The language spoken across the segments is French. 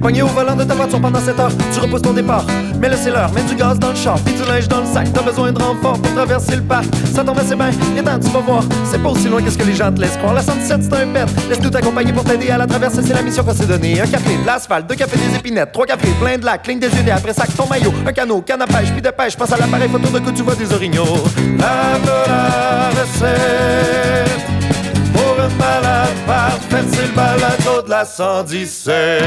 pogné au volant de ta voiture pendant 7 heures, tu reposes ton départ. Mais laissez l'heure, mets du gaz dans le char, puis du linge dans le sac. T'as besoin de renfort pour traverser le parc. Ça tombe assez bien, viens temps, tu vas voir. C'est pas aussi loin que ce que les gens te laissent croire. La 117, c'est un pet. Laisse-nous t'accompagner pour t'aider à la traverser, c'est la mission qu'on s'est donnée. Un café, de l'asphalte, deux cafés des épinettes, trois cafés, plein de lacs, des yeux, après sac, ton maillot, un canot, canne à pêche, puis de pêche, passe à l'appareil photo de que tu vois des orignaux. La balade c'est le balado de la 117.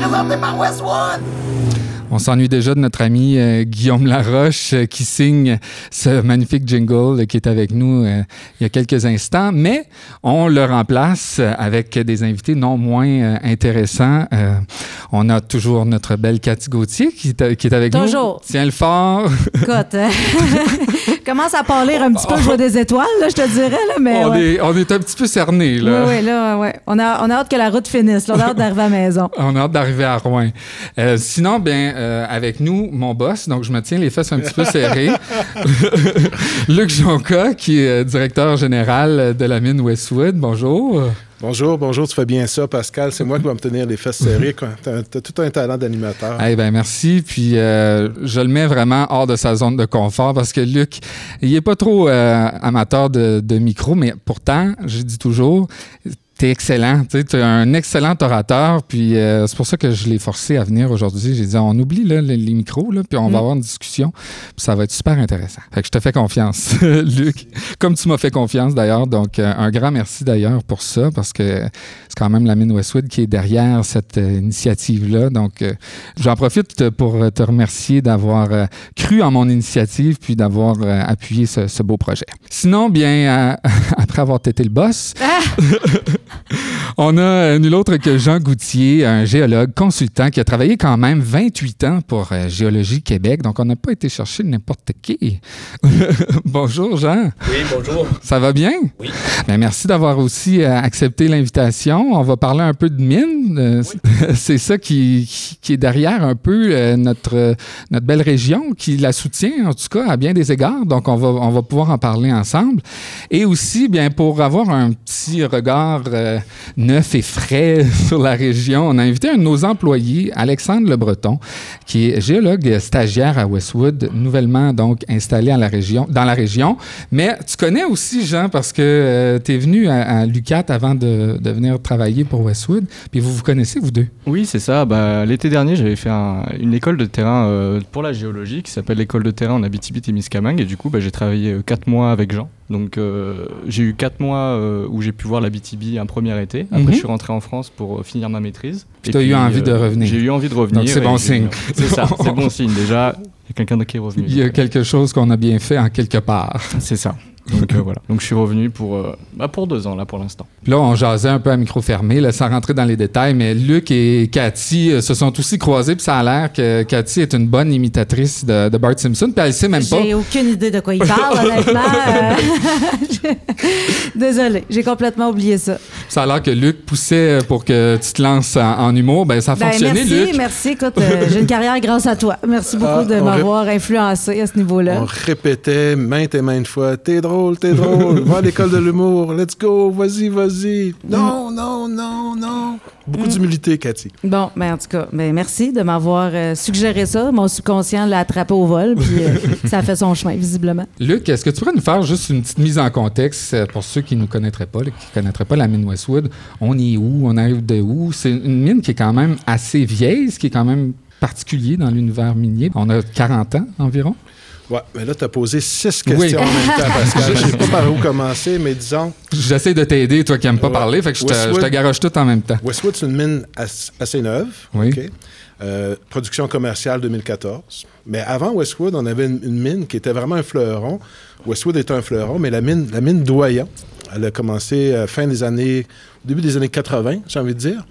Présenté par Westwood. On s'ennuie déjà de notre ami euh, Guillaume Laroche euh, qui signe ce magnifique jingle euh, qui est avec nous euh, il y a quelques instants, mais on le remplace avec des invités non moins intéressants. On a toujours notre belle Cathy Gauthier qui est, qui est avec nous. Toujours. Tiens le fort. Écoute, euh, commence à parler un petit peu, je vois des étoiles, là, je te dirais, là, mais. on, ouais. est, on est un petit peu cerné là. Oui, oui, là, ouais. On a, on a hâte que la route finisse, là. on a hâte d'arriver à la maison. On a hâte d'arriver à Rouen. Sinon, bien, euh, avec nous, mon boss, donc je me tiens les fesses un petit peu serrées. Luc Jonca, qui est euh, directeur général de la mine Westwood. Bonjour. Bonjour, bonjour, tu fais bien ça, Pascal. C'est moi qui vais me tenir les fesses serrées. Tu as, tout un talent d'animateur. Eh ben merci. Puis euh, je le mets vraiment hors de sa zone de confort parce que Luc, il est pas trop euh, amateur de, de micro, mais pourtant, je dis toujours, t'es excellent. Tu es un excellent orateur. Puis euh, c'est pour ça que je l'ai forcé à venir aujourd'hui. J'ai dit, on oublie là, les, les micros, là, puis on va avoir une discussion. Puis ça va être super intéressant. Fait que je te fais confiance, Luc. Comme tu m'as fait confiance d'ailleurs. Donc, euh, un grand merci d'ailleurs pour ça parce que c'est quand même la mine Westwood qui est derrière cette euh, initiative-là. Donc, euh, j'en profite pour te remercier d'avoir cru en mon initiative puis d'avoir appuyé ce, ce beau projet. Sinon, bien, euh, après avoir tété le boss, yeah. on a euh, nul autre que Jean Goutier, un géologue consultant qui a travaillé quand même 28 ans pour euh, Géologie Québec. Donc, on n'a pas été chercher n'importe qui. bonjour, Jean. Oui, bonjour. Ça va bien? Oui. Ben, merci d'avoir aussi euh, accepté l'invitation. On va parler un peu de mine. C'est ça qui, est derrière un peu notre, notre belle région, qui la soutient en tout cas à bien des égards. Donc, on va, on va pouvoir en parler ensemble. Et aussi, bien, pour avoir un petit regard euh, neuf et frais sur la région, on a invité un de nos employés, Alexandre Le Breton, qui est géologue stagiaire à Westwood, nouvellement donc installé la dans la région. Mais tu connais aussi Jean parce que tu es venu à, l'UCAT avant de, venir travailler pour Westwood, puis vous vous connaissez vous deux. Oui, c'est ça. Bah, L'été dernier, j'avais fait un- une école de terrain euh, pour la géologie qui s'appelle l'école de terrain en Abitibi-Témiscamingue. Et du coup, bah, j'ai travaillé 4 mois avec Jean. Donc, euh, j'ai eu 4 mois euh, où j'ai pu voir l'Abitibi un premier été. Après, Mhm. je suis rentré en France pour euh, finir ma maîtrise. Puis Et t'as eu envie de revenir. J'ai eu envie de revenir. Donc, c'est bon signe. C'est ça, c'est bon signe. Déjà, il y a quelqu'un qui est revenu. Il y a quelque chose qu'on a bien fait en quelque part. C'est ça. Donc, euh, voilà. Donc, je suis revenu pour, euh, bah, pour deux ans, là, pour l'instant. Puis là, on jasait un peu à micro fermé, là, sans rentrer dans les détails, mais Luc et Cathy euh, se sont aussi croisés, puis ça a l'air que Cathy est une bonne imitatrice de, de Bart Simpson, puis elle sait même pas. J'ai aucune idée de quoi il parle, honnêtement. Euh, Désolée, j'ai complètement oublié ça. Ça a l'air que Luc poussait pour que tu te lances en, en humour. Ben, ça a Ben, fonctionné, merci, Luc. merci. Écoute, euh, j'ai une carrière grâce à toi. Merci beaucoup Ah, de on m'avoir influencé à ce niveau-là. On répétait maintes et maintes fois T'es drôle, t'es drôle, va à l'école de l'humour, let's go, vas-y, vas-y. Non, non, non, non. Beaucoup d'humilité, Cathy. Bon, ben en tout cas, ben merci de m'avoir euh, suggéré ça. Mon subconscient l'a attrapé au vol, puis euh, ça a fait son chemin, visiblement. Luc, est-ce que tu pourrais nous faire juste une petite mise en contexte euh, pour ceux qui ne nous connaîtraient pas, qui ne connaîtraient pas la mine Westwood? On est où? On arrive de où? C'est une mine qui est quand même assez vieille, ce qui est quand même particulier dans l'univers minier. On a 40 ans environ. Ouais, mais là, tu as posé six Oui. questions en même temps, Pascal. Je sais pas par où commencer, mais disons, J'essaie de t'aider, toi qui n'aimes pas Ouais. parler, fait que je te, Westwood- je te garoche tout en même temps. Westwood, c'est une mine as- assez neuve. Oui. Euh, production commerciale 2014. Mais avant Westwood, on avait une, une mine qui était vraiment un fleuron. Westwood est un fleuron, mais la mine, la mine elle a commencé euh, fin des années, au début des années 80, j'ai envie de dire.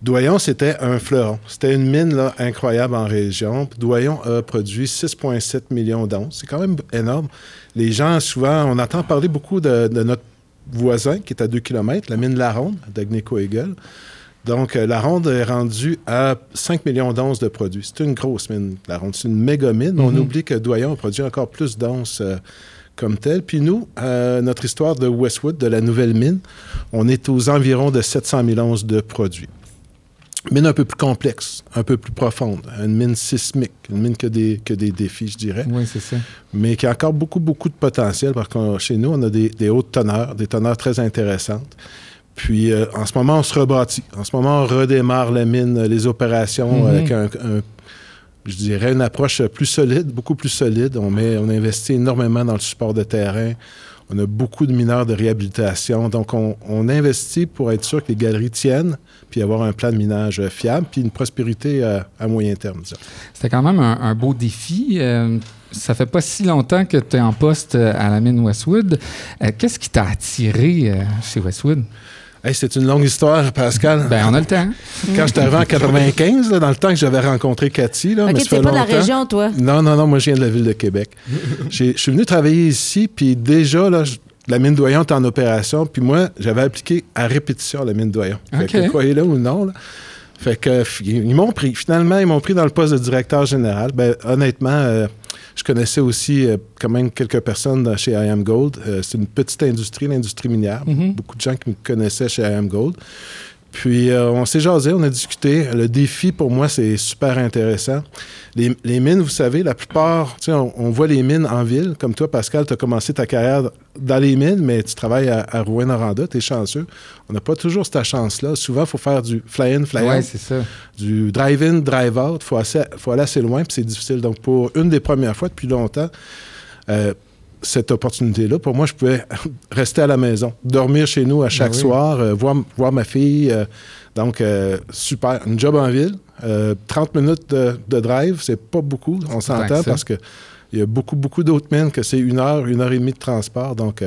Doyon, c'était un fleuron. C'était une mine là, incroyable en région. Doyon a produit 6,7 millions d'onces. C'est quand même énorme. Les gens, souvent, on entend parler beaucoup de, de notre voisin qui est à 2 km, la mine La Ronde, d'Agnico-Eagle. Donc, euh, la ronde est rendue à 5 millions d'onces de produits. C'est une grosse mine, la ronde. C'est une méga mine. On oublie que Doyon a produit encore plus d'onces euh, comme tel. Puis nous, euh, notre histoire de Westwood, de la nouvelle mine, on est aux environs de 700 000 onces de produits. Mine un peu plus complexe, un peu plus profonde, une mine sismique, une mine que des, que des défis, je dirais, Oui, c'est ça. mais qui a encore beaucoup, beaucoup de potentiel parce que chez nous, on a des, des hautes teneurs, des teneurs très intéressantes. Puis euh, en ce moment, on se rebâtit. En ce moment, on redémarre la mine, les opérations Mhm. avec un, un- je dirais, une approche plus solide, beaucoup plus solide. On, met, on investit énormément dans le support de terrain. On a beaucoup de mineurs de réhabilitation. Donc, on, investit pour être sûr que les galeries tiennent, puis avoir un plan de minage euh, fiable, puis une prospérité euh, à moyen terme. C'était quand même un, beau défi. Euh, ça fait pas si longtemps que tu es en poste euh, à la mine Westwood. Qu'est-ce qui t'a attiré chez Westwood? Hey, c'est une longue histoire, Pascal. Ben, on a le temps. Quand j'étais arrivé en 95, là, dans le temps que j'avais rencontré Cathy, là, mais OK, ça fait pas de la région, toi? Non, non, non, moi, je viens de la ville de Québec. J'ai- Je suis venu travailler ici, puis déjà, là, la mine Doyon est en opération, puis moi, j'avais appliqué à répétition à la mine Doyon. Fait OK. que, croyez-le ou non, là. Fait que, ils m'ont pris. Finalement, ils m'ont pris dans le poste de directeur général. Ben, honnêtement, euh, je connaissais aussi euh, quand même quelques personnes dans- chez I Am Gold. Euh, c'est une petite industrie, l'industrie minière. Mhm. Beaucoup de gens qui me connaissaient chez I Am Gold. Puis euh, on s'est jasé, on a discuté. Le défi pour moi, c'est super intéressant. Les, les mines, vous savez, la plupart, tu sais, on, on voit les mines en ville. Comme toi, Pascal, tu as commencé ta carrière dans les mines, mais tu travailles à, à Rouen-Noranda, tu es chanceux. On n'a pas toujours cette chance-là. Souvent, il faut faire du fly-in, fly-out, Oui, c'est ça. du drive-in, drive-out. Il faut aller assez loin, puis c'est difficile. Donc, pour une des premières fois depuis longtemps, euh, cette opportunité-là, pour moi, je pouvais rester à la maison, dormir chez nous à chaque Ben oui. soir, euh, voir, voir ma fille. euh, donc, euh, super. Une job en ville, euh, 30 minutes de, de drive, c'est pas beaucoup, on s'entend, ça. parce que il y a beaucoup, beaucoup d'autres mines que c'est une heure, une heure et demie de transport. Donc,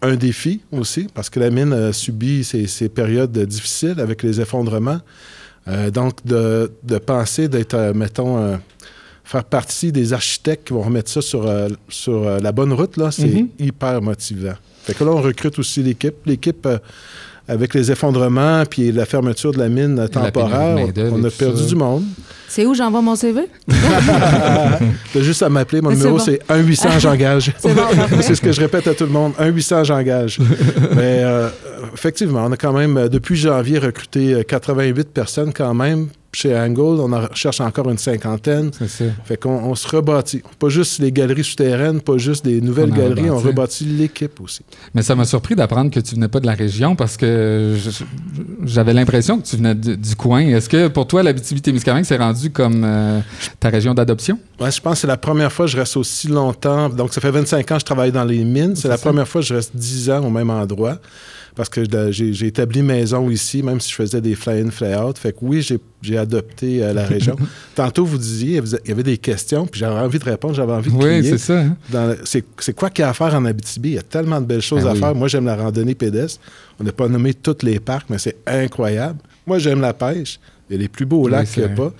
un défi aussi, parce que la mine a subi ces, ces périodes difficiles avec les effondrements. Donc, de, de penser d'être, mettons, faire partie des architectes qui vont remettre ça sur, euh, sur euh, la bonne route, là, c'est Mhm. hyper motivant. Fait que là, on recrute aussi l'équipe. L'équipe, euh, avec les effondrements puis la fermeture de la mine de temporaire, on a perdu ça. du monde. C'est où j'envoie mon CV? T'as juste à m'appeler. Mon Mais c'est numéro, bon. c'est 1-800, j'engage. C'est bon, parfait. c'est ce que je répète à tout le monde. 1-800, j'engage. Mais euh, effectivement, on a quand même, depuis janvier, recruté euh, 88 personnes quand même. Chez Angle, on en cherche encore une cinquantaine. Ça. Fait qu'on on se rebâtit. Pas juste les galeries souterraines, pas juste des nouvelles On galeries, on rebâtit. l'équipe aussi. Mais ça m'a surpris d'apprendre que tu venais pas de la région parce que j'avais l'impression que tu venais du, du coin. Est-ce que pour toi, l'Abitibi-Témiscamingue s'est rendu comme euh, ta région d'adoption? Ouais, je pense que c'est la première fois que je reste aussi longtemps. Donc, ça fait 25 ans que je travaille dans les mines. C'est C'est la ça. première fois que je reste 10 ans au même endroit. Parce que j'ai établi maison ici, même si je faisais des fly-in, fly-out. Fait que oui, j'ai- adopté euh, la région. Tantôt, vous disiez, il y avait des questions, puis j'avais envie de répondre, j'avais envie de Oui, c'est ça. hein? C'est quoi qu'il y a à faire en Abitibi? Il y a tellement de belles choses Ben à oui. faire. Moi, j'aime la randonnée pédestre. On n'a pas nommé tous les parcs, mais c'est incroyable. Moi, j'aime la pêche. Il y a les plus beaux Oui, lacs c'est qu'il n'y a pas.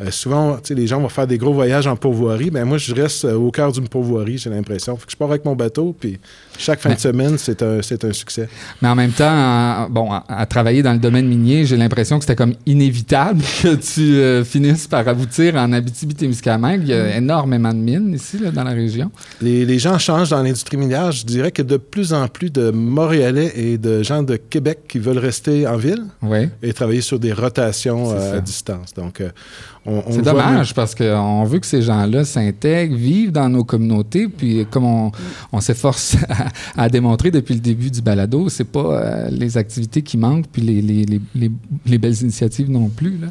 Euh, souvent, les gens vont faire des gros voyages en pourvoirie. mais moi, je reste euh, au cœur d'une pourvoirie, j'ai l'impression. Fait que je pars avec mon bateau, puis chaque fin de semaine, c'est un, succès. Mais en même temps, en- bon, à, à travailler dans le domaine minier, j'ai l'impression que c'était comme inévitable que tu euh, finisses par aboutir en Abitibi-Témiscamingue. Il y a énormément de mines ici, là, dans la région. Les, les gens changent dans l'industrie minière. Je dirais que de plus en plus de Montréalais et de gens de Québec qui veulent rester en ville Oui. et travailler sur des rotations euh, à distance. Donc, on, on C'est dommage parce qu'on veut que ces gens-là s'intègrent, vivent dans nos communautés. Puis, comme on, on s'efforce à, à démontrer depuis le début du balado, c'est pas euh, les activités qui manquent, puis les, les, les, les- les belles initiatives non plus. là.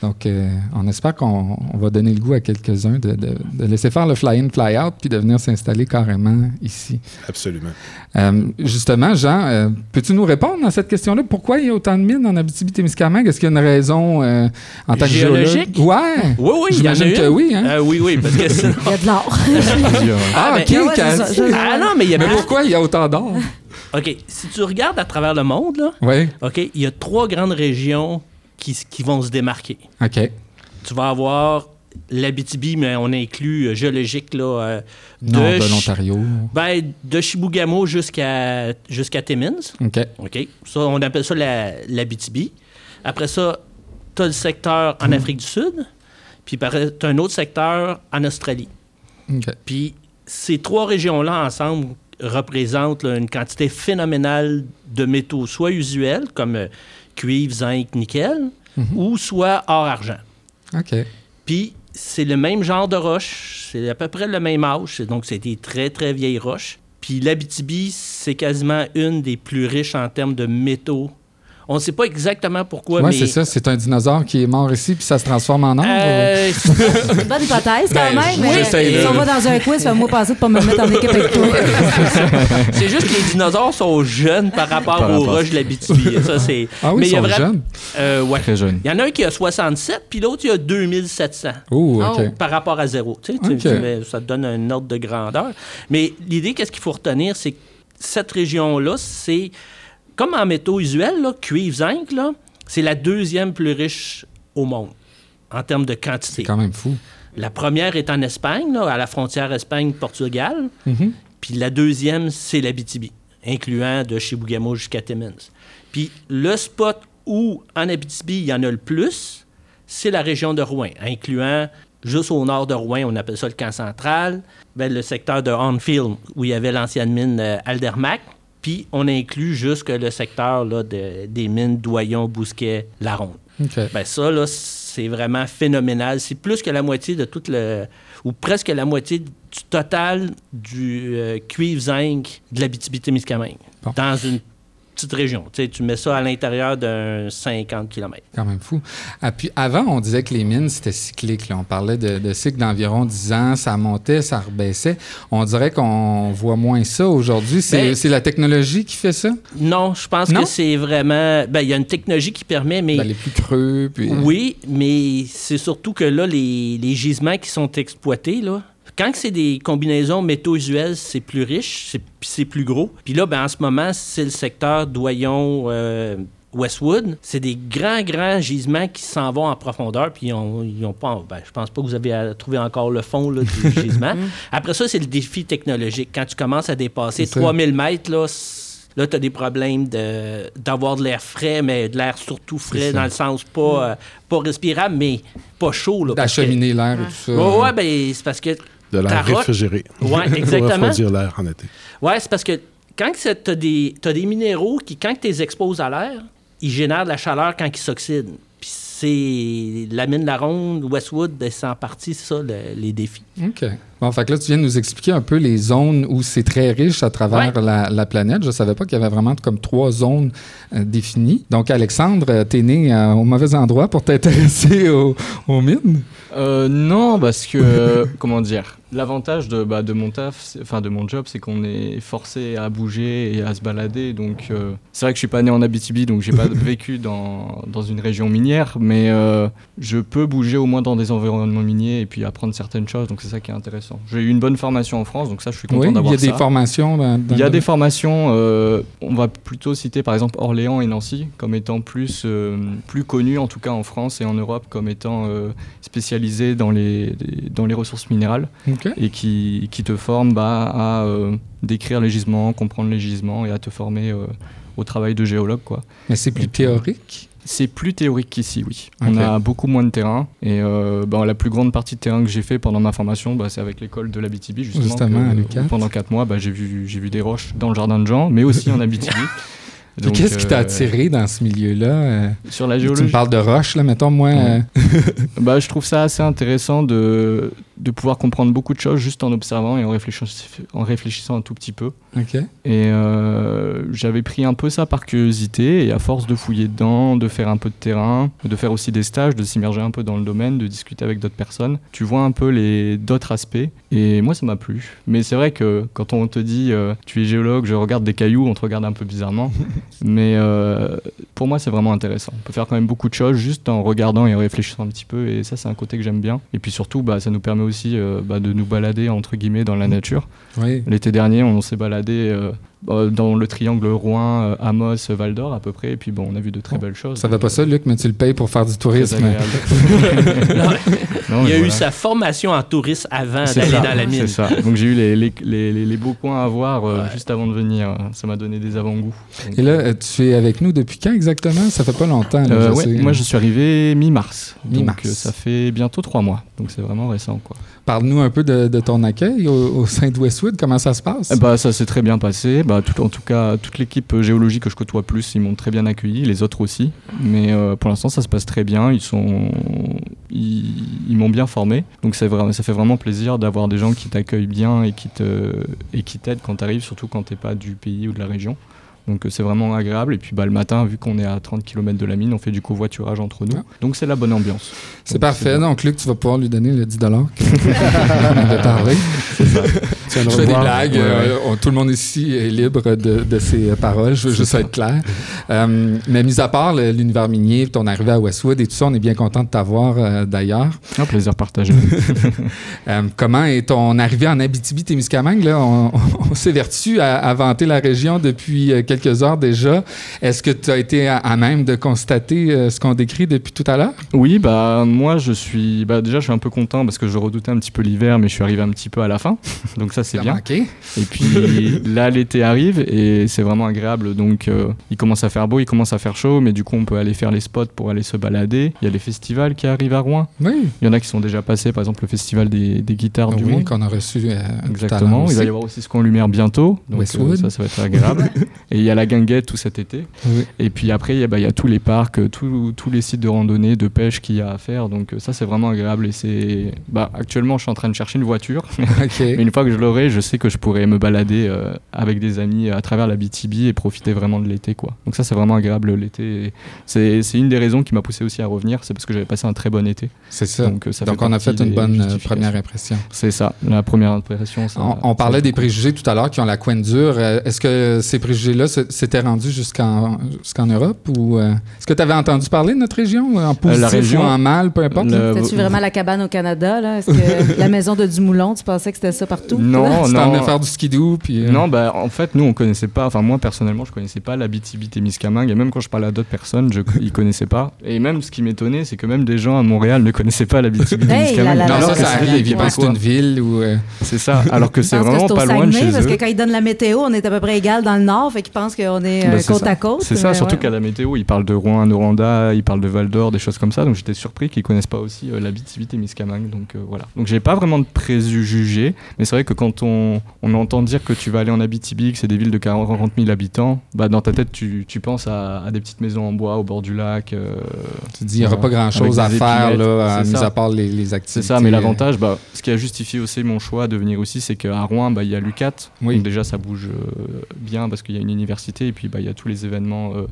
Donc, euh, on espère qu'on on va donner le goût à quelques-uns de, de- de laisser faire le fly-in, fly-out, puis de venir s'installer carrément ici. Absolument. Euh, justement, Jean, euh, peux-tu nous répondre à cette question-là? Pourquoi il y a autant de mines en Abitibi-Témiscamingue? Est-ce qu'il y a une raison euh, en tant que Géologique? Ouais! Oui, oui, il y en a J'imagine une. que oui, hein? Euh, oui, oui, parce que sinon- Il y a de l'or. Ah, ben, OK, ah ouais, Cathy. ça, je- Ah non, mais il y a Mais pourquoi il y a autant d'or? OK, si tu regardes à travers le monde, là, Oui, OK, il y a trois grandes régions qui, vont se démarquer. OK. Tu vas avoir l'Abitibi, mais on inclut euh, géologique, là, euh, de, Nord de l'Ontario. ben, de Chibougamau jusqu'à jusqu'à Timmins. OK. OK? Ça, on appelle ça la- l'Abitibi. Après ça, tu as le secteur en Afrique du Sud. Puis tu as un autre secteur en Australie. Puis ces trois régions-là ensemble représentent là, une quantité phénoménale de métaux, soit usuels, comme euh, cuivre, zinc, nickel, Mhm. ou soit or-argent. OK. Puis c'est le même genre de roche, c'est à peu près le même âge, donc c'est des très très vieilles roches. Puis l'Abitibi, c'est quasiment une des plus riches en termes de métaux. On ne sait pas exactement pourquoi, Ouais, mais c'est ça. C'est un dinosaure qui est mort ici, puis ça se transforme en or. Euh, C'est une bonne hypothèse quand Ben, même. mais j'essaye, si on va dans un quiz, fais-moi penser de pas me mettre en équipe avec toi. c'est juste que les dinosaures sont jeunes par rapport Par aux rapport. roches de l'Abitibi. Ça, c'est... Ah oui, mais ils sont vra- jeunes. Euh, ouais. Très jeune. Il y en a un qui a 67, puis l'autre, il a 2700 Oh, OK. Oh. par rapport à zéro. Tu sais, tu ça te donne un ordre de grandeur. Mais l'idée, qu'est-ce qu'il faut retenir, c'est que cette région-là, c'est comme en métaux usuels, là, cuivre, zinc, là, c'est la deuxième plus riche au monde en termes de C'est quantité. quand même fou. La première est en Espagne, là, à la frontière Espagne-Portugal. Mhm. Puis la deuxième, c'est l'Abitibi, incluant de Chibougamau jusqu'à Timmins. Puis le spot où, en Abitibi, il y en a le plus, c'est la région de Rouen, incluant juste au nord de Rouen, on appelle ça le camp central, ben, le secteur de Hornfield, où il y avait l'ancienne mine euh, Aldermac. Puis on inclut jusque le secteur là, de- des mines Doyon, Bousquet, Laronde. OK. Ben ça, là, c'est vraiment phénoménal. C'est plus que la moitié de tout le... ou presque la moitié du total du euh, cuivre-zinc de l'Abitibi-Témiscamingue. Bon. Dans une petite région. Tu sais, tu mets ça à l'intérieur d'un 50 km. Quand même fou. Ah, puis avant, on disait que les mines, c'était cyclique. là. On parlait de, de cycle d'environ 10 ans. Ça montait, ça rebaissait. On dirait qu'on voit moins ça aujourd'hui. C'est Ben- la technologie qui fait ça? Non, je pense Non? que c'est vraiment... Ben, il y a une technologie qui permet, mais... Ben, les plus creux, puis... Oui, mais c'est surtout que là, les, les gisements qui sont exploités, là, quand c'est des combinaisons métaux usuels, c'est plus riche, c'est, plus gros. Puis là, ben, en ce moment, c'est le secteur Doyon. euh, Westwood, c'est des grands, grands gisements qui s'en vont en profondeur, puis ils ont, ils ont pas, ben, je pense pas que vous avez à trouver encore le fond là, du gisement. Après ça, c'est le défi technologique. Quand tu commences à dépasser C'est ça. 3000 mètres, là, là tu as des problèmes d'avoir de l'air frais, mais de l'air surtout frais dans le sens pas, euh, pas respirable, mais pas chaud. D'acheminer l'air et tout ça. Ouais, ouais, ben, c'est parce que. De l'air réfrigéré. Ouais, Pour exactement. refroidir l'air en été. Ouais, c'est parce que quand tu as des, t'as des minéraux qui, quand tu les exposes à l'air, ils génèrent de la chaleur quand ils s'oxydent. Puis c'est la mine La Ronde, Westwood, c'est en partie ça, le- les défis. OK. Bon, fait que là, tu viens de nous expliquer un peu les zones où c'est très riche à travers Ouais. la, la planète. Je savais pas qu'il y avait vraiment comme trois zones euh, définies. Donc, Alexandre, euh, t'es né euh, au mauvais endroit pour t'intéresser aux, aux mines? Euh, non, parce que, comment dire, l'avantage de, bah, de mon taf, enfin de mon job, c'est qu'on est forcé à bouger et à se balader. Donc, euh, c'est vrai que je suis pas né en Abitibi, donc j'ai pas vécu dans, dans une région minière, mais euh, je peux bouger au moins dans des environnements miniers et puis apprendre certaines choses. Donc, c'est ça qui est intéressant. J'ai eu une bonne formation en France, donc ça, je suis content Oui, il y d'avoir a ça. des formations dans, dans Il y a le- des formations, euh, on va plutôt citer par exemple Orléans et Nancy comme étant plus, euh, plus connus en tout cas en France et en Europe comme étant euh, spécialisés dans les, les- dans les ressources minérales et qui, qui te forment bah, à euh, décrire les gisements, comprendre les gisements et à te former au travail de géologue. Quoi. Mais c'est plus Et théorique. C'est plus théorique qu'ici, oui. On a beaucoup moins de terrain et euh, bah, la plus grande partie de terrain que j'ai fait pendant ma formation, bah, c'est avec l'école de l'Abitibi justement. Justement, que, où pendant quatre mois, bah, j'ai vu, des roches dans le jardin de Jean, mais aussi en Abitibi. Qu'est-ce qui t'a euh, attiré dans ce milieu-là? euh? Sur la tu me géologie, parles de roches, là, mettons, moi. Ouais. euh, bah, je trouve ça assez intéressant de, de pouvoir comprendre beaucoup de choses juste en observant et en réfléchissant, en réfléchissant un tout petit peu. Et euh, j'avais pris un peu ça par curiosité et à force de fouiller dedans, de faire un peu de terrain, de faire aussi des stages, de s'immerger un peu dans le domaine, de discuter avec d'autres personnes, tu vois un peu les d'autres aspects. Et moi, ça m'a plu. Mais c'est vrai que quand on te dit euh, tu es géologue, je regarde des cailloux, on te regarde un peu bizarrement. Mais euh, pour moi, c'est vraiment intéressant. On peut faire quand même beaucoup de choses juste en regardant et en réfléchissant un petit peu. Et ça, c'est un côté que j'aime bien. Et puis surtout, bah, ça nous permet aussi euh, bah, de nous balader entre guillemets dans la nature. Oui. L'été dernier, on s'est baladé euh, dans le triangle Rouen, euh, Amos, Val d'Or à peu près. Et puis bon, on a vu de très Oh, belles choses. Ça va pas ça, Luc, mais tu le payes pour faire du tourisme. Non, il y a eu sa formation en tourisme avant d'aller dans la mine. C'est ça. Donc j'ai eu les, les, les, les- les beaux coins à voir euh, Ouais. juste avant de venir. Ça m'a donné des avant-goûts. Et là, euh, tu es avec nous depuis quand exactement? Ça fait pas longtemps. là, euh, ouais, moi je suis arrivé mi-mars. Mi-mars. Donc euh, ça fait bientôt trois mois. Donc c'est vraiment récent quoi. Parle-nous un peu de, ton accueil au, sein de Westwood. Comment ça se passe? Eh bah, ça s'est très bien passé. bah, en tout cas, toute l'équipe géologique que je côtoie plus, ils m'ont très bien accueilli, les autres aussi. Mais euh, pour l'instant, ça se passe très bien. Ils sont, ils, m'ont bien formé. Donc ça fait vraiment plaisir d'avoir des gens qui t'accueillent bien et qui te, et qui t'aident quand tu arrives, surtout quand t'es pas du pays ou de la région. Donc euh, c'est vraiment agréable. Et puis bah, le matin, vu qu'on est à 30 km de la mine, on fait du covoiturage entre nous. Ah. Donc c'est la bonne ambiance. C'est parfait. Donc, Luc, tu vas pouvoir lui donner le 10 qu'on avait parlé. Tu Je fais des blagues. Ouais, euh, tout le monde ici est libre de, de ses paroles. Je veux juste être clair. Euh, mais mis à part l'univers minier, ton arrivée à Westwood et tout ça, on est bien content de t'avoir euh, d'ailleurs. Un plaisir partagé. Comment est ton arrivée en Abitibi-Témiscamingue? Là, on, on s'évertue à, à vanter la région depuis quelques heures déjà. Est-ce que tu as été à, à même de constater ce qu'on décrit depuis tout à l'heure? Oui, bah moi je suis, bah déjà je suis un peu content parce que je redoutais un petit peu l'hiver, mais je suis arrivé un petit peu à la fin, donc ça c'est bien. manqué? Et puis là l'été arrive et c'est vraiment agréable, donc euh, il commence à faire beau, il commence à faire chaud, mais du coup on peut aller faire les spots pour aller se balader. Il y a les festivals qui arrivent à Rouen. Oui. Il y en a qui sont déjà passés, par exemple le festival des, des guitares du monde. qu'on a reçu euh, Exactement. Il va y avoir aussi ce qu'on lumière bientôt. Donc euh, ça, ça va être agréable. et il y a la guinguette tout cet été. Oui. Et puis après, il y a, bah, il y a tous les parcs, tous- les sites de randonnée, de pêche qu'il y a à faire. Donc ça, c'est vraiment agréable. Et c'est, bah, actuellement, je suis en train de chercher une voiture. OK. Mais une fois que je je sais que je pourrai me balader euh, avec des amis à travers la BTB et profiter vraiment de l'été, quoi. Donc ça, c'est vraiment agréable l'été. C'est, c'est une des raisons qui m'a poussé aussi à revenir. C'est parce que j'avais passé un très bon été. C'est ça. Donc, euh, ça Donc, fait on a fait une bonne euh, première impression. C'est ça. La première impression. ça- On, parlait des beaucoup. préjugés tout à l'heure qui ont la coin dure. Est-ce que ces préjugés-là s'étaient rendus jusqu'en jusqu'en Europe ou euh, est-ce que tu avais entendu parler de notre région en positif région, ou en mal, peu importe? le- C'était-tu vraiment la cabane au Canada, là? Est-ce que la maison de Dumoulin, tu pensais que c'était ça partout? Non, Non. t'en venais faire du skidoo puis euh, Non, bah, en fait, nous, on connaissait pas. Enfin, moi, personnellement, je connaissais pas la BTB Témiscamingue. Et même quand je parlais à d'autres personnes, je, ils connaissaient pas. Et même, ce qui m'étonnait, c'est que même des gens à Montréal ne connaissaient pas la BTB Hey, là, Témiscamingue. là, non, ça, Alors que ça c'est- arrive. Ils Ouais. pensent que c'est une ville ou euh, C'est ça. Alors que c'est que vraiment pas loin de chez parce que quand ils donnent la météo, on est à peu près égal dans le nord, fait qu'ils pensent qu'on est euh, Bah, c'est côte ça. à côte. C'est ça, surtout qu'à la météo, ils parlent de Rouen, Noranda, ils parlent de Val d'Or, des choses comme ça. Donc j'étais surpris qu'ils connaissent pas aussi euh, la BTB Témiscamingue. Donc euh, voilà. Donc j'ai pas vraiment de préjugés, mais c'est vrai que quand on, on entend dire que tu vas aller en Abitibi, que c'est des villes de 40 000 habitants, bah dans ta tête tu, tu penses à, à des petites maisons en bois au bord du lac. euh, tu te dis il n'y aura pas grand-chose à faire là, à- mis à part les, les activités. C'est ça, mais l'avantage, bah, ce qui a justifié aussi mon choix de venir aussi, c'est qu'à Rouen, bah, il y a l'UCAT. Oui. Donc déjà, ça bouge euh, bien parce qu'il y a une université et puis bah, il y a tous les événements euh,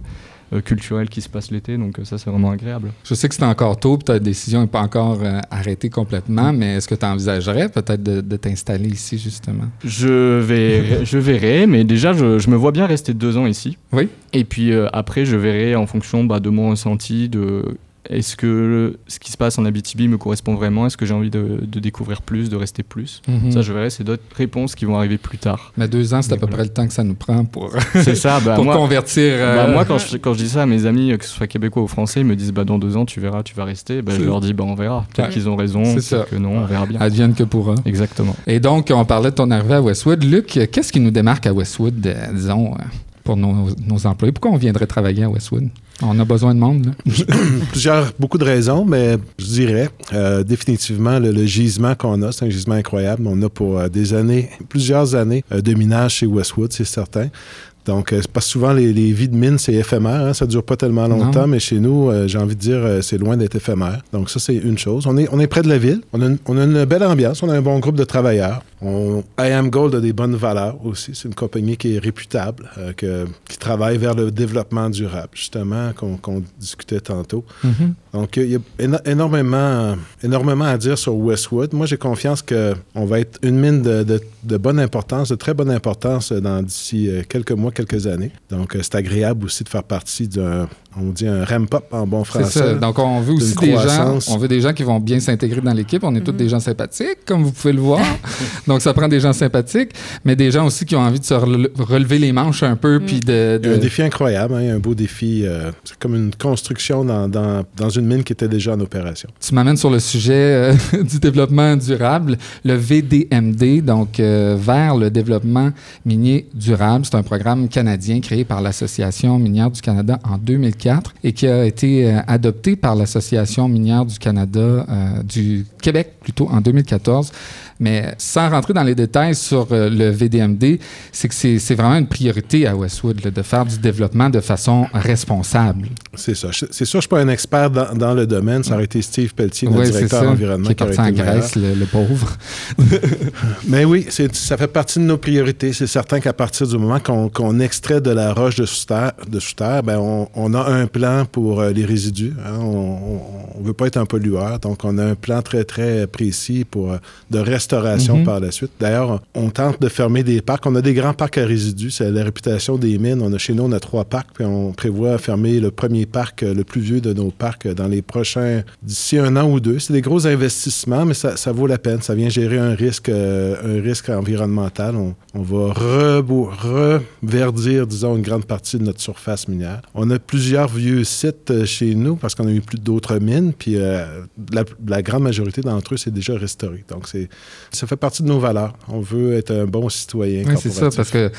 euh, culturels qui se passent l'été. Donc euh, ça, c'est vraiment agréable. Je sais que c'est encore tôt, puis ta décision n'est pas encore euh, arrêtée complètement, mais est-ce que tu envisagerais peut-être de, de t'installer ici justement? Je verrai, je verrai mais déjà, je, je me vois bien rester deux ans ici. Oui. Et puis après, je verrai en fonction bah, de mon ressenti, de est-ce que le- ce qui se passe en Abitibi me correspond vraiment? Est-ce que j'ai envie de, de découvrir plus, de rester plus? Mhm. Ça, je verrai. C'est d'autres réponses qui vont arriver plus tard. Mais deux ans, c'est à peu voilà. près le temps que ça nous prend pour, ça. Bah, pour moi, convertir. euh, Bah, moi, quand je, quand je dis ça à mes amis, euh, que ce soit québécois ou français, ils me disent bah, dans deux ans, tu verras, tu vas rester. Bah, je leur dis bah, on verra. Peut-être Ouais. qu'ils ont raison, C'est peut-être que non, on verra bien. advienne que pourra. Exactement. Et donc, on parlait de ton arrivée à Westwood. Luc, qu'est-ce qui nous démarque à Westwood, euh, disons, euh, pour nos, nos employés? Pourquoi on viendrait travailler à Westwood? On a besoin de monde, là. Plusieurs, beaucoup de raisons, mais je dirais euh, définitivement le, le gisement qu'on a, c'est un gisement incroyable. On a pour euh, des années, plusieurs années euh, de minage chez Westwood, c'est certain. Donc, c'est parce que souvent, les, les vies de mine, c'est éphémère. Hein, ça dure pas tellement longtemps, Non. mais chez nous, euh, j'ai envie de dire, euh, c'est loin d'être éphémère. Donc, ça, c'est une chose. On est, on est près de la ville. On a, une, on a une belle ambiance. On a un bon groupe de travailleurs. On, I Am Gold a des bonnes valeurs aussi. C'est une compagnie qui est réputable, euh, que, qui travaille vers le développement durable, justement, qu'on discutait tantôt. Donc, il y a éno- énormément, énormément à dire sur Westwood. Moi, j'ai confiance qu'on va être une mine de, de- de bonne importance, de très bonne importance dans d'ici euh, quelques mois, quelques années. Donc, euh, c'est agréable aussi de faire partie d'un, on dit un ramp-up en bon C'est français. ça. Donc, on veut aussi des gens, on veut des gens qui vont bien s'intégrer dans l'équipe. On est tous des gens sympathiques, comme vous pouvez le voir. Donc, ça prend des gens sympathiques, mais des gens aussi qui ont envie de se rele- relever les manches un peu, puis de... Un défi incroyable, hein, un beau défi. euh, c'est comme une construction dans, dans- dans une mine qui était déjà en opération. Tu m'amènes sur le sujet euh, du développement durable, le VDMD, donc euh, vers le développement minier durable. C'est un programme canadien créé par l'Association minière du Canada en 2004. 2004 et qui a été euh, adopté par l'Association minière du Canada, euh, du Québec plutôt, en 2014. Mais sans rentrer dans les détails sur euh, le VDMD, c'est que c'est vraiment une priorité à Westwood là, de faire du développement de façon responsable. C'est ça. C'est sûr, je ne suis pas un expert dans, dans le domaine. Ça aurait été Steve Pelletier, notre Ouais, directeur ça, environnement, qui est qui parti en le meilleur. Grèce, le, le pauvre. Mais oui, ça fait partie de nos priorités. C'est certain qu'à partir du moment qu'on extrait de la roche de sous terre, de sous ben on, on a un plan pour euh, les résidus. hein. On ne veut pas être un pollueur, donc on a un plan très, très précis pour, euh, de restauration Mhm. par la suite. D'ailleurs, on tente de fermer des parcs. On a des grands parcs à résidus. C'est la réputation des mines. On a, chez nous, on a trois parcs, puis on prévoit fermer le premier parc, euh, le plus vieux de nos parcs, euh, dans les prochains, d'ici un an ou deux. C'est des gros investissements, mais ça, ça vaut la peine. Ça vient gérer un risque, euh, un risque environnemental. On, on va reverdir, disons, une grande partie de notre surface minière. On a plusieurs vieux sites chez nous parce qu'on a eu plus d'autres mines, puis euh, la, la grande majorité d'entre eux, c'est déjà restauré. Donc, c'est, ça fait partie de nos valeurs. On veut être un bon citoyen. Oui, c'est ça, parce que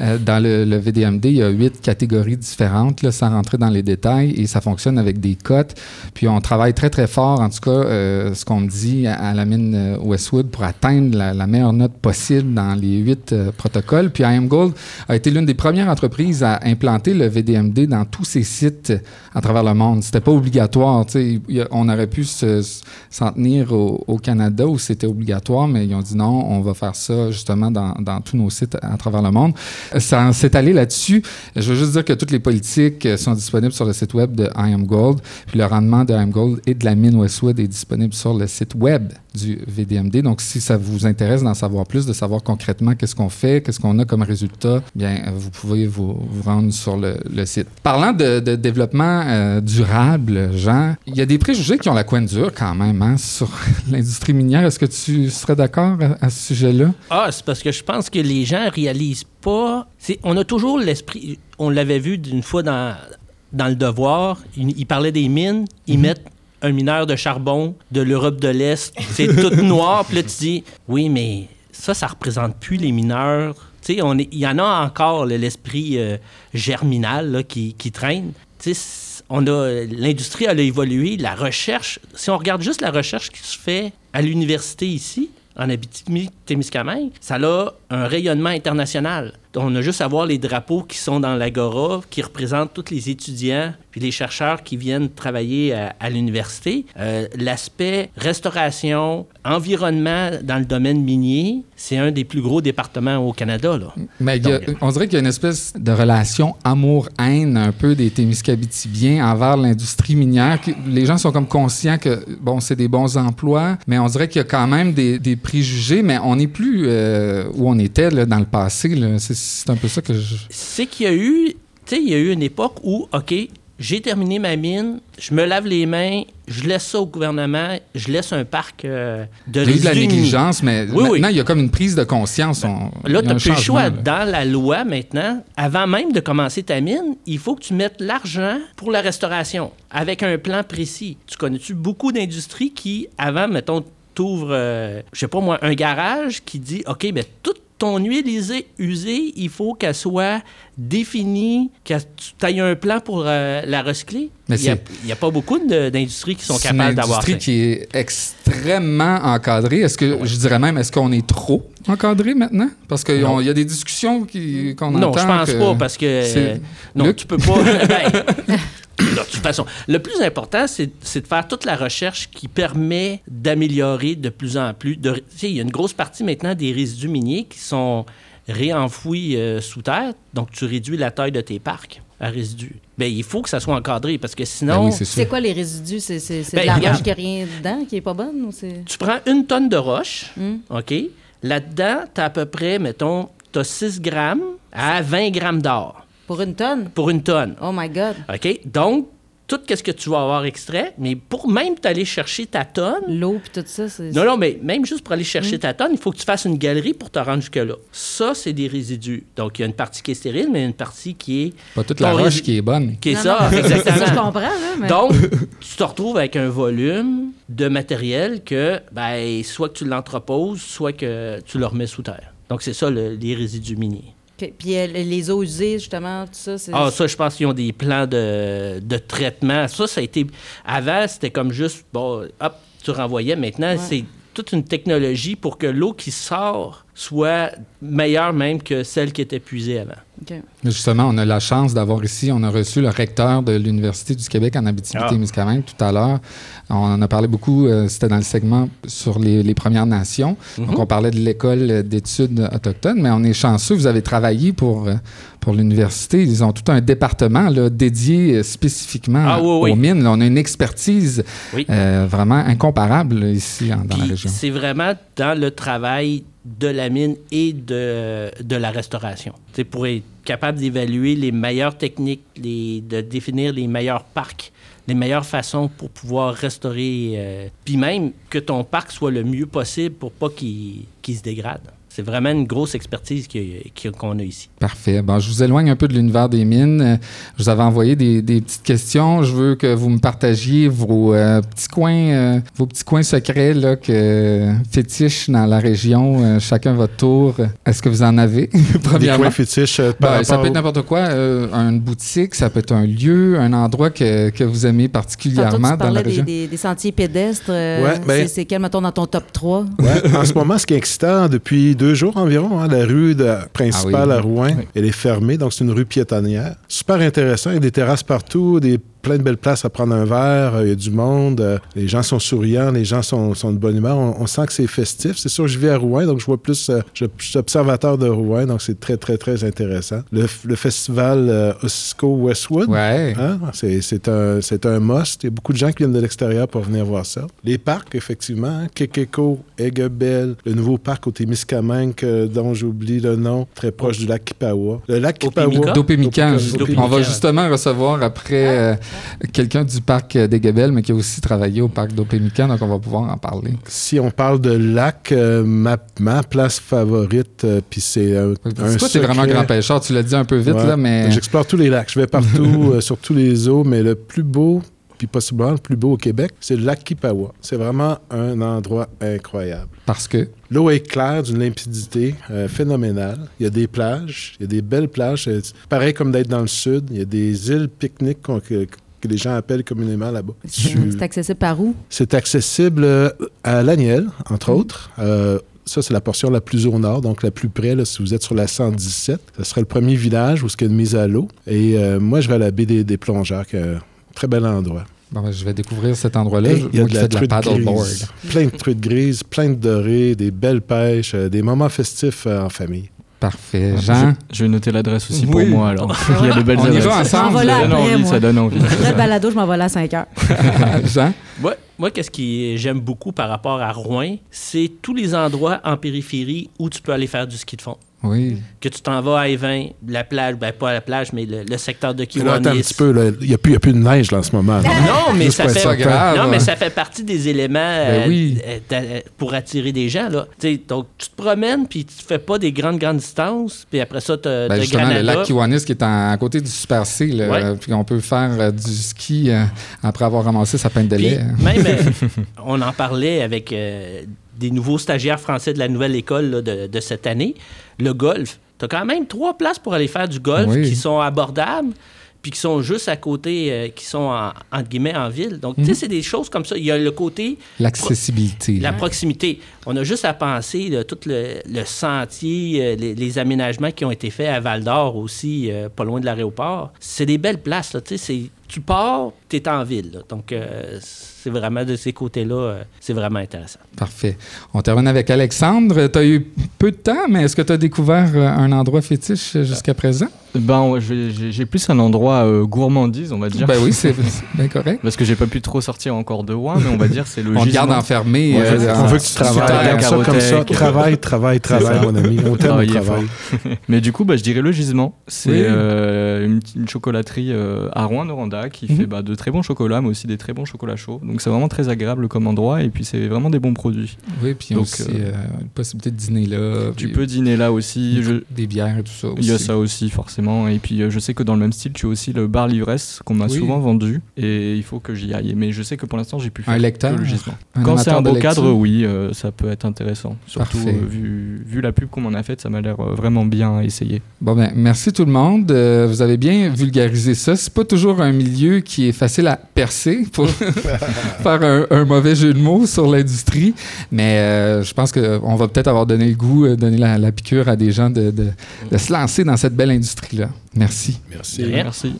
euh, dans le, le VDMD, il y a huit catégories différentes, là, sans rentrer dans les détails, et ça fonctionne avec des cotes. Puis on travaille très, très fort, en tout cas, euh, ce qu'on me dit à, à la mine euh, Westwood, pour atteindre la, la meilleure note possible dans les huit euh, protocoles. Puis IM Gold a été l'une des premières entreprises à implanter le VDMD dans tous ses sites à travers le monde. C'était pas obligatoire, a- On aurait pu se- s'en tenir au, au Canada où c'était obligatoire, mais ils ont dit non, on va faire ça justement dans, tous nos sites à travers le monde. Ça s'est allé là-dessus. Je veux juste dire que toutes les politiques euh, sont disponibles sur le site web de I Am Gold, puis le rendement de I Am Gold et de la mine Westwood est disponible sur le site web du VDMD. Donc, si ça vous intéresse d'en savoir plus, de savoir concrètement qu'est-ce qu'on fait, qu'est-ce qu'on a comme résultat, bien, euh, vous pouvez vous, rendre sur le, site. Parlant de, de développement euh, durable, Jean, il y a des préjugés qui ont la coin dure quand même hein, sur l'industrie minière. Est-ce que tu serais d'accord à, à ce sujet-là? Ah, c'est parce que je pense que les gens réalisent pas. On a toujours l'esprit. On l'avait vu d'une fois dans, dans le devoir. Ils il parlaient des mines. Ils mettent un mineur de charbon de l'Europe de l'Est. C'est tout noir. Puis là, tu dis, oui, mais ça, ça représente plus les mineurs. Tu sais, il y en a encore l'esprit euh, germinal là, qui, qui traîne. Tu sais, c- on a l'industrie elle a évolué, la recherche. Si on regarde juste la recherche qui se fait à l'université ici, en Abitibi-Témiscamingue, ça a un rayonnement international. On a juste à voir les drapeaux qui sont dans l'Agora, qui représentent tous les étudiants puis les chercheurs qui viennent travailler à, à l'université. Euh, L'aspect restauration, environnement dans le domaine minier, c'est un des plus gros départements au Canada. Là. Mais a- on dirait qu'il y a une espèce de relation amour-haine un peu des Témiscabitibiens envers l'industrie minière. Les gens sont comme conscients que, bon, c'est des bons emplois, mais on dirait qu'il y a quand même des, des préjugés, mais on n'est plus euh, où on était là, dans le passé. là. C'est c'est un peu ça que je... c'est qu'il y a eu, tu sais, il y a eu une époque où, OK, j'ai terminé ma mine, je me lave les mains, je laisse ça au gouvernement, je laisse un parc euh, de Il y a eu de la négligence, mais Oui, oui. maintenant, il y a comme une prise de conscience. On- y Là, tu n'as plus le choix. là. Dans la loi, maintenant, avant même de commencer ta mine, il faut que tu mettes l'argent pour la restauration, avec un plan précis. Tu connais-tu beaucoup d'industries qui, avant, mettons, t'ouvres, euh, je sais pas moi, un garage qui dit, OK, ben toute ton huile usée, usée, il faut qu'elle soit définie, que tu aies un plan pour euh, la recycler. Mais il n'y a, c'est- pas beaucoup d'industries qui sont C'est une capables d'avoir ça. industrie qui est extrêmement encadrée. Est-ce que, je dirais même, est-ce qu'on est trop encadré maintenant? Parce qu'il Non. y a des discussions qu'on Non, entend. je pense que- pas parce que c'est- euh, non, Luc? tu peux pas. Ben, non, de toute façon, le plus important, c'est de faire toute la recherche qui permet d'améliorer de plus en plus. de- Tu sais, il y a une grosse partie maintenant des résidus miniers qui sont réenfouis euh, sous terre, donc tu réduis la taille de tes parcs à résidus. Ben, il faut que ça soit encadré parce que Ben sinon, oui, c'est quoi les résidus? C'est Ben, de la regarde. roche qui n'a rien dedans, qui est pas bonne? Ou c'est... tu prends une tonne de roche, Hmm. OK? Là-dedans, tu as à peu près, mettons, tu as 6 grammes à 20 grammes d'or Pour une tonne? pour une tonne. Oh my God. OK? Donc, tout ce que tu vas avoir extrait, mais pour même t'aller chercher ta tonne, L'eau puis tout ça, c'est... non, non, mais même juste pour aller chercher ta tonne, il faut que tu fasses une galerie pour te rendre jusque-là. Ça, c'est des résidus. Donc, il y a une partie qui est stérile, mais une partie qui est. Pas toute la roche qui est bonne. Qui est Non, ça, non, c'est ça, je exactement. comprends, là, mais... Donc, tu te retrouves avec un volume de matériel que, ben, soit que tu l'entreposes, soit que tu le remets sous terre. Donc, c'est ça, le- les résidus miniers. Puis les eaux usées, justement, tout ça, c'est... Ah, ça, je pense qu'ils ont des plans de, de traitement. Ça, ça a été. Avant, c'était comme juste, bon, hop, tu renvoyais. Maintenant, Ouais. c'est toute une technologie pour que l'eau qui sort soit meilleure même que celle qui était puisée avant. Justement, on a la chance d'avoir ici, on a reçu le recteur de l'Université du Québec en Abitibi-Témiscamingue tout à l'heure. On en a parlé beaucoup, euh, c'était dans le segment sur les, les Premières Nations. Donc, on parlait de l'école d'études autochtones, mais on est chanceux, vous avez travaillé pour, euh, pour l'université. Ils ont tout un département là, dédié euh, spécifiquement Ah, oui, aux mines. Là, on a une expertise Oui. euh, vraiment incomparable ici en- dans la Puis région. c'est vraiment dans le travail de la mine et de, de la restauration. C'est pour être capable d'évaluer les meilleures techniques, de définir les meilleurs parcs, les meilleures façons pour pouvoir restaurer, euh, puis même que ton parc soit le mieux possible pour pas qu'il se dégrade. C'est vraiment une grosse expertise qu'on a ici. Parfait. Bon, je vous éloigne un peu de l'univers des mines. Euh, Je vous avais envoyé des, des petites questions. Je veux que vous me partagiez vos euh, petits coins, euh, vos petits coins secrets là, que fétiches dans la région. Euh, chacun votre tour. Est-ce que vous en avez Des Premièrement. coins fétiches euh, par Ben, ça peut être n'importe quoi, euh, une boutique, ça peut être un lieu, un endroit que, que vous aimez Tantôt, particulièrement tu dans la parlais des, région. des- des sentiers pédestres. euh, Ouais, ben- c'est- C'est quel, mettons, dans ton top 3? Ouais, en ce moment, ce qui est excitant, depuis deux jours environ, hein, la rue de- principale Ah oui. à Rouen, elle est fermée, donc c'est une rue piétonnière. Super intéressant, il y a des terrasses partout, des plein de belles places à prendre un verre, euh, il y a du monde, euh, les gens sont souriants, les gens sont, sont de bonne humeur, on, on sent que c'est festif. C'est sûr, je vis à Rouen, donc je vois plus, euh, je, je suis observateur de Rouen, donc c'est très, très, très intéressant. Le, festival Osco Westwood, Ouais. Hein? C'est, un, c'est un must. Il y a beaucoup de gens qui viennent de l'extérieur pour venir voir ça. Les parcs, effectivement, hein, Kekeko, Eggebel, le nouveau parc au Témiscamingue, dont j'oublie le nom, très proche du lac Kipawa. Le lac Kipawa. Opémica? Dopémican. Dopémican. On va justement recevoir après euh, quelqu'un du parc des Gabelles, mais qui a aussi travaillé au parc d'Opémican, donc on va pouvoir en parler. Si on parle de lac, euh, ma, ma place favorite, euh, puis c'est un, un Toi, t'es vraiment grand pêcheur, tu l'as dit un peu vite, Ouais. là, mais J'explore tous les lacs. Je vais partout, euh, sur tous les eaux, mais le plus beau, puis possiblement le plus beau au Québec, c'est le lac Kipawa. C'est vraiment un endroit incroyable. parce que? L'eau est claire, d'une limpidité euh, phénoménale. Il y a des plages, il y a des belles plages. pareil comme d'être dans le sud. Il y a des îles pique-niques qu'on- que les gens appellent communément là-bas. C'est accessible par où? C'est accessible euh, à Laniel, entre autres. Euh, ça, c'est la portion la plus au nord, donc la plus près, là, si vous êtes sur la 117. Ce serait le premier village où il y a une mise à l'eau. Et euh, moi, je vais à la baie des, des Plongeurs, qui est un très bel endroit. bon, ben, je vais découvrir cet endroit-là, il y a de la de la truite paddleboard. grise, plein de truites grises, plein de dorées, des belles pêches, euh, des moments festifs euh, en famille. Parfait. Jean, Je, je vais noter l'adresse aussi Oui. pour moi alors. Il y a de belles on y adresses. va ensemble. Ça donne envie, moi. ça donne envie. Balado, je m'en vais là à 5 heures. Jean, Moi, moi qu'est-ce que j'aime beaucoup par rapport à Rouen, c'est tous les endroits en périphérie où tu peux aller faire du ski de fond. Oui. Que tu t'en vas à Évin, la plage, ben pas à la plage, mais le, le secteur de là, attends un Kiwanis. petit peu, il n'y a, plus- il y a plus de neige là, en ce moment. là. Non, mais ça fait grave. Non, mais ça fait partie des éléments Ben euh, oui. euh, d'a- pour attirer des gens là. Donc tu te promènes puis tu fais pas des grandes grandes distances, puis après ça tu as Ben, justement, le lac Kiwanis qui est en- à côté du Super C, là, Ouais. puis on peut faire euh, du ski euh, après avoir ramassé sa peine de Puis lait. même, euh, on en parlait avec euh, des nouveaux stagiaires français de la nouvelle école là, de, de cette année. Le golf. Tu as quand même trois places pour aller faire du golf Oui. qui sont abordables puis qui sont juste à côté, euh, qui sont en, entre guillemets en ville. Donc, tu sais, c'est des choses comme ça. Il y a le côté L'accessibilité. La proximité. On a juste à penser là, tout le, le sentier, euh, les, les aménagements qui ont été faits à Val d'Or aussi, euh, pas loin de l'aéroport. C'est des belles places. Là, tu sais, c'est- tu pars, tu es en ville. là. Donc, euh, c'est vraiment de ces côtés-là, euh, c'est vraiment intéressant. Parfait. On termine avec Alexandre. Tu as eu peu de temps, mais est-ce que tu as découvert euh, un endroit fétiche jusqu'à présent? Ben, j'ai plus un endroit euh, gourmandise, on va dire. Ben oui, c'est bien correct. Parce que j'ai pas pu trop sortir encore de Rouen, mais on va dire c'est le On garde enfermé. Ouais, euh, On veut que tu travailles. Ça comme ça. carotèque. Travail, travail, travail, ça. mon ami. On t'aime au travail. Mais du coup, bah, je dirais le gisement. C'est Oui. euh, une, une chocolaterie euh, à Rouen-Noranda chocolat qui Mhm. fait bah, de très bons chocolats, mais aussi des très bons chocolats chauds. Donc c'est vraiment très agréable comme endroit et puis c'est vraiment des bons produits. Oui, puis Donc, aussi euh, une possibilité de dîner là. Tu peux dîner là aussi. Je- Des bières et tout ça aussi. Il y a ça aussi forcément. Et puis euh, je sais que dans le même style, tu as aussi le bar l'ivresse qu'on m'a Oui. souvent vendu et il faut que j'y aille. Mais je sais que pour l'instant, j'ai pu faire Un lecteur? le gisement. Un Quand c'est un beau cadre, oui, euh, ça peut être intéressant. Surtout euh, vu, vu la pub qu'on m'en a faite, ça m'a l'air vraiment bien essayé. Bon, ben, merci tout le monde. Vous avez bien vulgarisé ça. C'est pas toujours un milieu qui est facile à percer pour faire un, un mauvais jeu de mots sur l'industrie, mais euh, je pense qu'on va peut-être avoir donné le goût, euh, donné la, la piqûre à des gens de, de- de se lancer dans cette belle industrie-là. Merci. Merci. Merci.